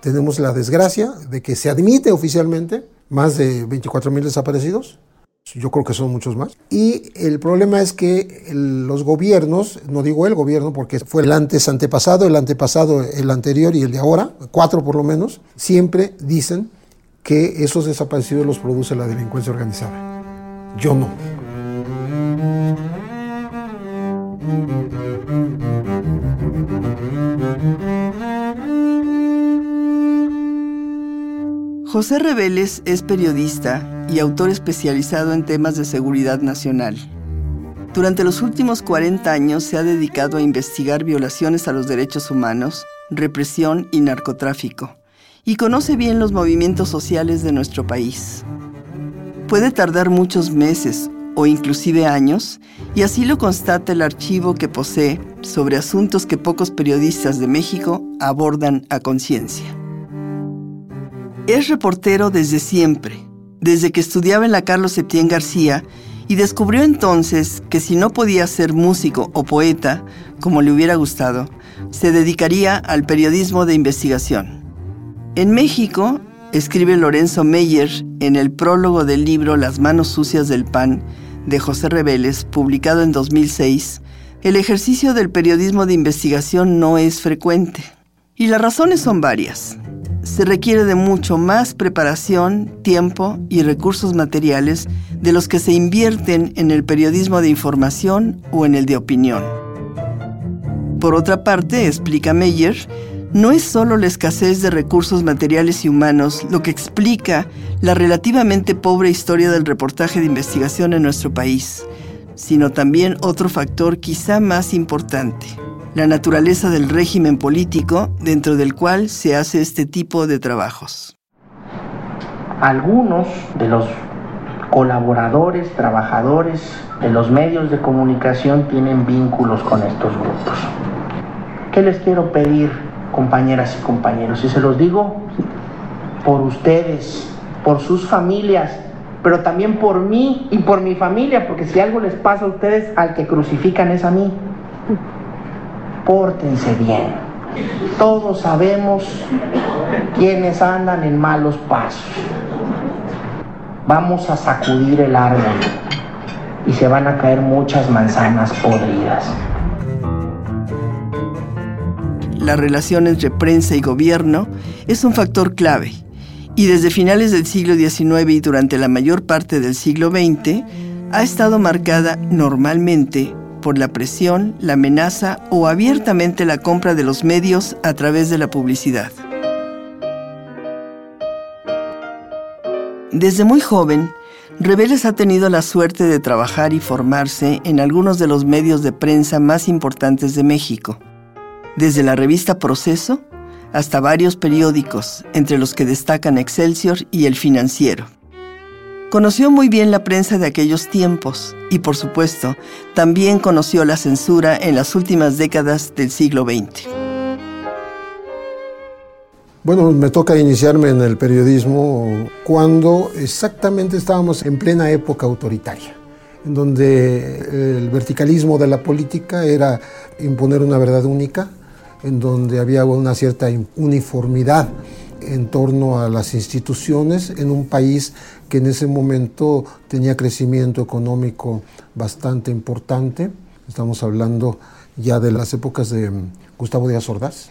Tenemos la desgracia de que se admite oficialmente más de 24 mil desaparecidos. Yo creo que son muchos más. Y el problema es que los gobiernos, no digo el gobierno porque fue el antes antepasado, el antepasado, el anterior y el de ahora, cuatro por lo menos, siempre dicen que esos desaparecidos los produce la delincuencia organizada. Yo no. José Reveles es periodista y autor especializado en temas de seguridad nacional. Durante los últimos 40 años se ha dedicado a investigar violaciones a los derechos humanos, represión y narcotráfico, y conoce bien los movimientos sociales de nuestro país. Puede tardar muchos meses o inclusive años, y así lo constata el archivo que posee sobre asuntos que pocos periodistas de México abordan a conciencia. Es reportero desde siempre, desde que estudiaba en la Carlos Septién García y descubrió entonces que si no podía ser músico o poeta, como le hubiera gustado, se dedicaría al periodismo de investigación. En México, escribe Lorenzo Meyer en el prólogo del libro Las manos sucias del pan de José Reveles, publicado en 2006, el ejercicio del periodismo de investigación no es frecuente. Y las razones son varias se requiere de mucho más preparación, tiempo y recursos materiales de los que se invierten en el periodismo de información o en el de opinión. Por otra parte, explica Meyer, no es solo la escasez de recursos materiales y humanos lo que explica la relativamente pobre historia del reportaje de investigación en nuestro país, sino también otro factor quizá más importante, la naturaleza del régimen político dentro del cual se hace este tipo de trabajos. Algunos de los colaboradores, trabajadores de los medios de comunicación tienen vínculos con estos grupos. ¿Qué les quiero pedir, compañeras y compañeros? Y se los digo por ustedes, por sus familias, pero también por mí y por mi familia, porque si algo les pasa a ustedes, al que crucifican es a mí pórtense bien. Todos sabemos quienes andan en malos pasos. Vamos a sacudir el árbol y se van a caer muchas manzanas podridas. La relación entre prensa y gobierno es un factor clave y desde finales del siglo XIX y durante la mayor parte del siglo XX ha estado marcada normalmente por la presión, la amenaza o abiertamente la compra de los medios a través de la publicidad. Desde muy joven, Reveles ha tenido la suerte de trabajar y formarse en algunos de los medios de prensa más importantes de México, desde la revista Proceso hasta varios periódicos, entre los que destacan Excelsior y El Financiero. Conoció muy bien la prensa de aquellos tiempos y, por supuesto, también conoció la censura en las últimas décadas del siglo XX. Bueno, me toca iniciarme en el periodismo cuando exactamente estábamos en plena época autoritaria, en donde el verticalismo de la política era imponer una verdad única, en donde había una cierta uniformidad en torno a las instituciones en un país que en ese momento tenía crecimiento económico bastante importante. Estamos hablando ya de las épocas de mm, Gustavo Díaz Ordaz.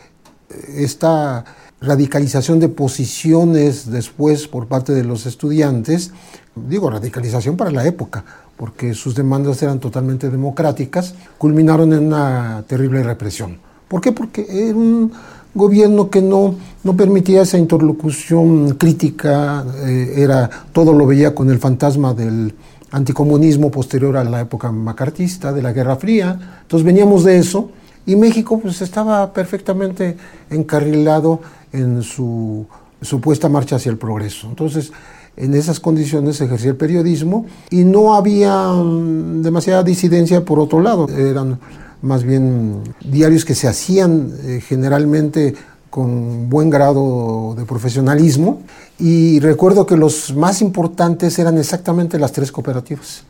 Esta radicalización de posiciones después por parte de los estudiantes, digo radicalización para la época, porque sus demandas eran totalmente democráticas, culminaron en una terrible represión. ¿Por qué? Porque era un gobierno que no, no permitía esa interlocución crítica, eh, era, todo lo veía con el fantasma del anticomunismo posterior a la época macartista, de la Guerra Fría. Entonces veníamos de eso y México pues estaba perfectamente encarrilado en su supuesta marcha hacia el progreso. Entonces, en esas condiciones ejercía el periodismo y no había mm, demasiada disidencia por otro lado. Eran más bien diarios que se hacían eh, generalmente con buen grado de profesionalismo y recuerdo que los más importantes eran exactamente las tres cooperativas,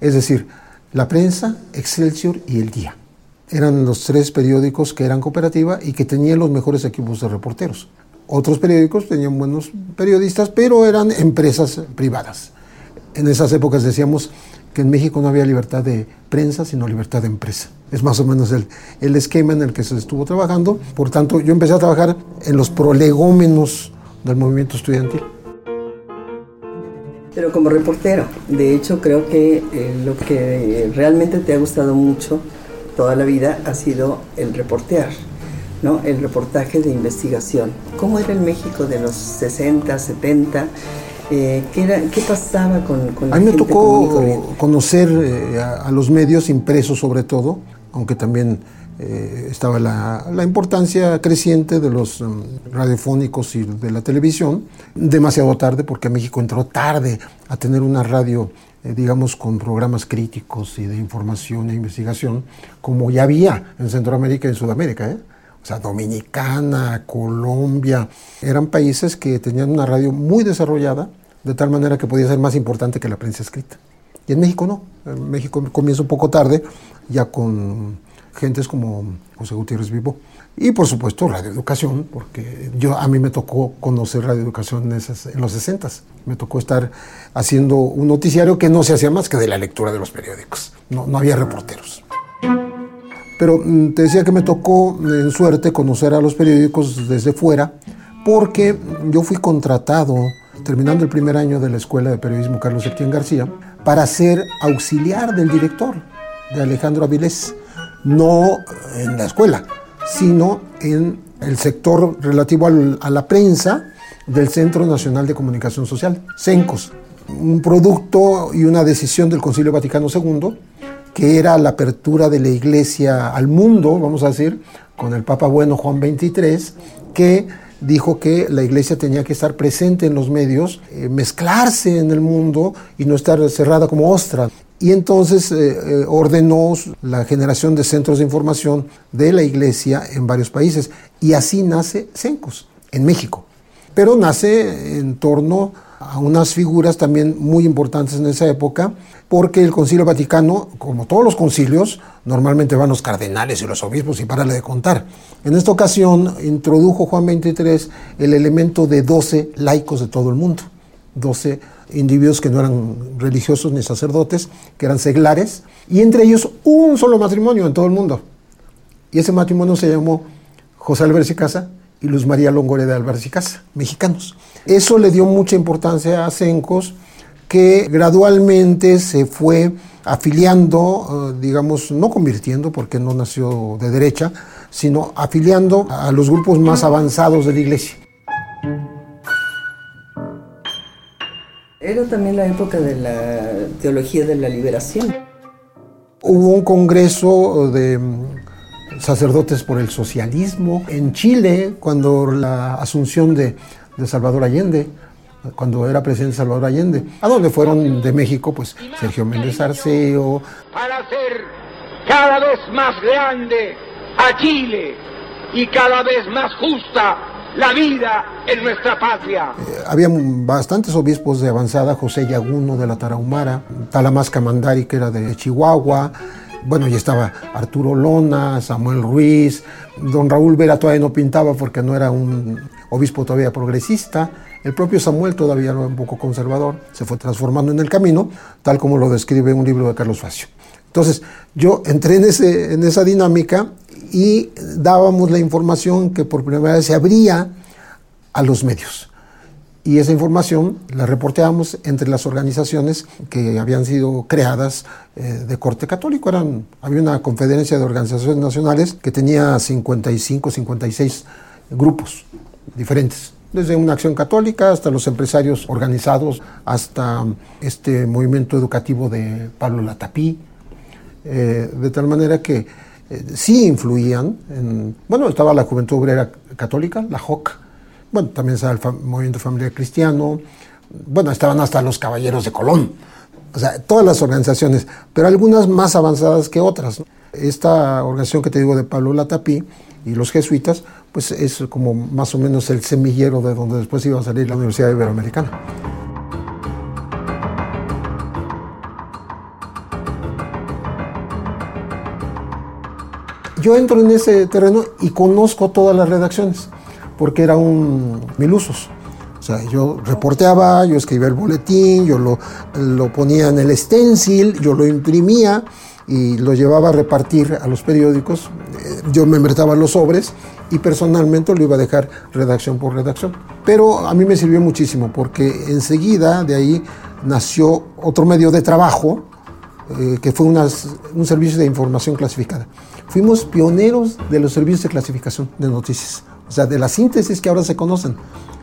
es decir, la prensa, Excelsior y El Día. Eran los tres periódicos que eran cooperativa y que tenían los mejores equipos de reporteros. Otros periódicos tenían buenos periodistas, pero eran empresas privadas. En esas épocas decíamos que en México no había libertad de prensa, sino libertad de empresa. Es más o menos el, el esquema en el que se estuvo trabajando. Por tanto, yo empecé a trabajar en los prolegómenos del movimiento estudiantil. Pero como reportero, de hecho creo que eh, lo que realmente te ha gustado mucho toda la vida ha sido el reportear, ¿no? el reportaje de investigación. ¿Cómo era el México de los 60, 70? Eh, ¿qué, era, ¿qué, pasaba con, con A mí me tocó conocer eh, a, a, los medios impresos sobre todo, aunque también eh, estaba la, la, importancia creciente de los um, radiofónicos y de la televisión, demasiado tarde porque México entró tarde a tener una radio digamos, con programas críticos y de información e investigación, como ya había en Centroamérica y en Sudamérica. ¿eh? O sea, Dominicana, Colombia, eran países que tenían una radio muy desarrollada, de tal manera que podía ser más importante que la prensa escrita. Y en México no. En México comienza un poco tarde, ya con gentes como José Gutiérrez Vivo. Y por supuesto radioeducación, porque yo, a mí me tocó conocer radioeducación en, esas, en los 60. Me tocó estar haciendo un noticiario que no se hacía más que de la lectura de los periódicos. No, no había reporteros. Pero mm, te decía que me tocó en suerte conocer a los periódicos desde fuera, porque yo fui contratado, terminando el primer año de la Escuela de Periodismo Carlos Septién García, para ser auxiliar del director, de Alejandro Avilés no en la escuela, sino en el sector relativo a la prensa del Centro Nacional de Comunicación Social, CENCOS, un producto y una decisión del Concilio Vaticano II, que era la apertura de la Iglesia al mundo, vamos a decir, con el Papa Bueno Juan XXIII, que dijo que la iglesia tenía que estar presente en los medios, eh, mezclarse en el mundo y no estar cerrada como ostra y entonces eh, eh, ordenó la generación de centros de información de la iglesia en varios países. Y así nace CENCOS, en México. Pero nace en torno a unas figuras también muy importantes en esa época, porque el Concilio Vaticano, como todos los concilios, normalmente van los cardenales y los obispos y párale de contar. En esta ocasión introdujo Juan XXIII el elemento de 12 laicos de todo el mundo, 12 individuos que no eran religiosos ni sacerdotes, que eran seglares, y entre ellos un solo matrimonio en todo el mundo. Y ese matrimonio se llamó José Álvarez y Casa y Luz María Longoria de Álvarez y Casa, mexicanos. Eso le dio mucha importancia a Cencos, que gradualmente se fue afiliando, eh, digamos, no convirtiendo, porque no nació de derecha, sino afiliando a los grupos más avanzados de la iglesia. Era también la época de la teología de la liberación. Hubo un congreso de sacerdotes por el socialismo en Chile, cuando la asunción de, de Salvador Allende, cuando era presidente Salvador Allende, a donde fueron de México, pues Sergio Méndez Arceo. Para hacer cada vez más grande a Chile y cada vez más justa la vida en nuestra patria. Eh, había bastantes obispos de avanzada, José Yaguno de la Tarahumara, Talamasca Mandari que era de Chihuahua, bueno, y estaba Arturo Lona, Samuel Ruiz, don Raúl Vera todavía no pintaba porque no era un obispo todavía progresista, el propio Samuel todavía era un poco conservador, se fue transformando en el camino, tal como lo describe un libro de Carlos Facio. Entonces, yo entré en, ese, en esa dinámica y dábamos la información que por primera vez se abría a los medios. Y esa información la reporteábamos entre las organizaciones que habían sido creadas eh, de corte católico. Eran, había una conferencia de organizaciones nacionales que tenía 55, 56 grupos diferentes desde una acción católica hasta los empresarios organizados, hasta este movimiento educativo de Pablo Latapí, eh, de tal manera que eh, sí influían. En, bueno, estaba la Juventud Obrera Católica, la JOC, bueno, también estaba el movimiento familiar cristiano, bueno, estaban hasta los caballeros de Colón, o sea, todas las organizaciones, pero algunas más avanzadas que otras. Esta organización que te digo de Pablo Latapí y los jesuitas, pues es como más o menos el semillero de donde después iba a salir la Universidad Iberoamericana. Yo entro en ese terreno y conozco todas las redacciones, porque era un mil usos. O sea, yo reporteaba, yo escribía el boletín, yo lo, lo ponía en el stencil, yo lo imprimía y lo llevaba a repartir a los periódicos. Eh, yo me metaba los sobres y personalmente lo iba a dejar redacción por redacción. Pero a mí me sirvió muchísimo porque enseguida de ahí nació otro medio de trabajo eh, que fue un servicio de información clasificada. Fuimos pioneros de los servicios de clasificación de noticias, o sea, de las síntesis que ahora se conocen.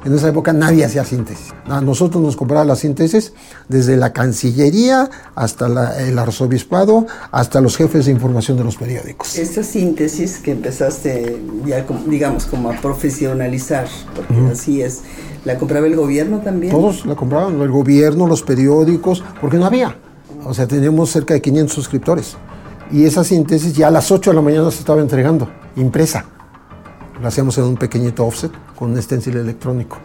En esa época nadie hacía síntesis. A nosotros nos compraba las síntesis desde la Cancillería hasta el arzobispado, hasta los jefes de información de los periódicos. Esta síntesis que empezaste ya, digamos, como a profesionalizar, porque así es, ¿la compraba el gobierno también? Todos la compraban, el gobierno, los periódicos, porque no había. O sea, teníamos cerca de 500 suscriptores. Y esa síntesis ya a las 8 de la mañana se estaba entregando, impresa. La hacíamos en un pequeñito offset con un stencil electrónico.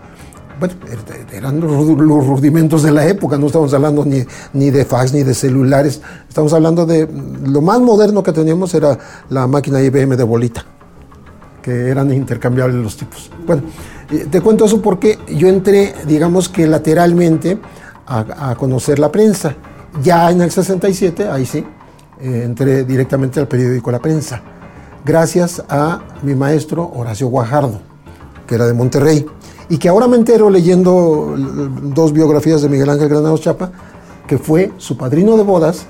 Bueno, er, eran los rudimentos de la época, no estamos hablando ni, ni de fax ni de celulares, estamos hablando de lo más moderno que teníamos era la máquina IBM de bolita, que eran intercambiables los tipos. Bueno, eh, te cuento eso porque yo entré, digamos que lateralmente, a, a conocer la prensa. Ya en el 67, ahí sí, eh, entré directamente al periódico La Prensa, gracias a mi maestro Horacio Guajardo, que era de Monterrey, y que ahora me entero leyendo dos biografías de Miguel Ángel Granados Chapa, que fue su padrino de bodas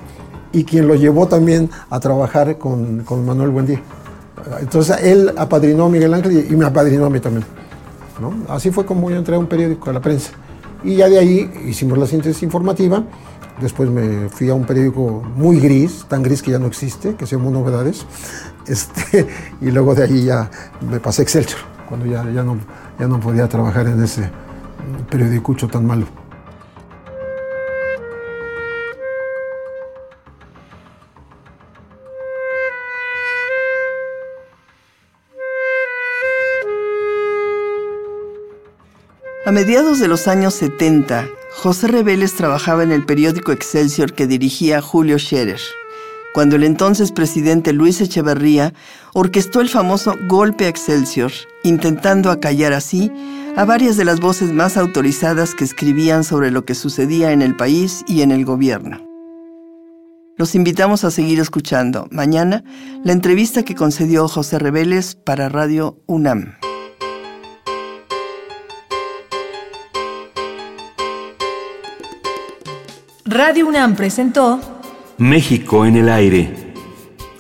y quien lo llevó también a trabajar con, con Manuel Buendía. Entonces él apadrinó a Miguel Ángel y me apadrinó a mí también. Así fue como yo entré a un periódico, a la prensa. Y ya de ahí hicimos la síntesis informativa Después me fui a un periódico muy gris, tan gris que ya no existe, que se llamó Novedades. Este, y luego de ahí ya me pasé a Excelsior, cuando ya, ya, no, ya no podía trabajar en ese periódico tan malo. A mediados de los años 70, José Reveles trabajaba en el periódico Excelsior que dirigía Julio Scherer, cuando el entonces presidente Luis Echeverría orquestó el famoso Golpe a Excelsior, intentando acallar así a varias de las voces más autorizadas que escribían sobre lo que sucedía en el país y en el gobierno. Los invitamos a seguir escuchando mañana la entrevista que concedió José Reveles para Radio UNAM. Radio UNAM presentó México en el aire.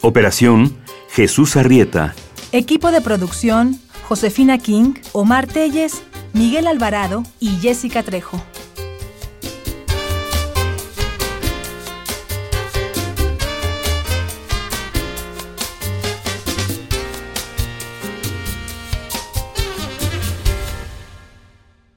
Operación Jesús Arrieta. Equipo de producción Josefina King, Omar Telles, Miguel Alvarado y Jessica Trejo.